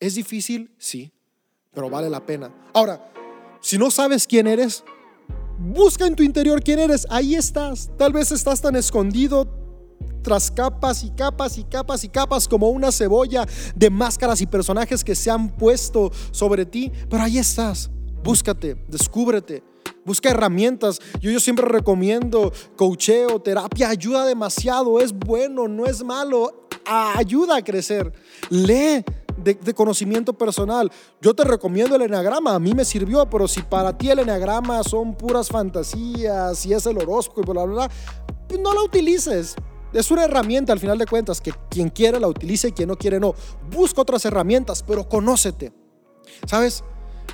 A: ¿Es difícil? Sí, pero vale la pena. Ahora, si no sabes quién eres, busca en tu interior quién eres. Ahí estás. Tal vez estás tan escondido tras capas y capas y capas y capas como una cebolla de máscaras y personajes que se han puesto sobre ti, pero ahí estás. Búscate, descúbrete. Busca herramientas. Yo, yo siempre recomiendo coacheo, terapia, ayuda demasiado, es bueno, no es malo, ayuda a crecer. Lee de, conocimiento personal. Yo te recomiendo el enagrama, a mí me sirvió, pero si para ti el enagrama son puras fantasías y es el horóscopo y bla, bla, bla, pues no la utilices. Es una herramienta al final de cuentas que quien quiere la utilice y quien no quiere no. Busca otras herramientas, pero conócete. ¿Sabes?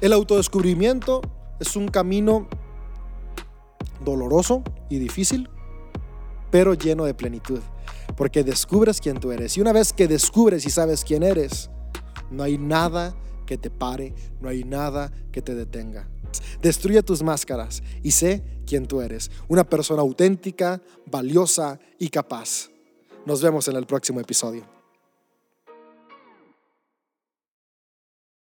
A: El autodescubrimiento es un camino doloroso y difícil, pero lleno de plenitud, porque descubres quién tú eres. Y una vez que descubres y sabes quién eres, no hay nada que te pare, no hay nada que te detenga. Destruye tus máscaras y sé quién tú eres. Una persona auténtica, valiosa y capaz. Nos vemos en el próximo episodio.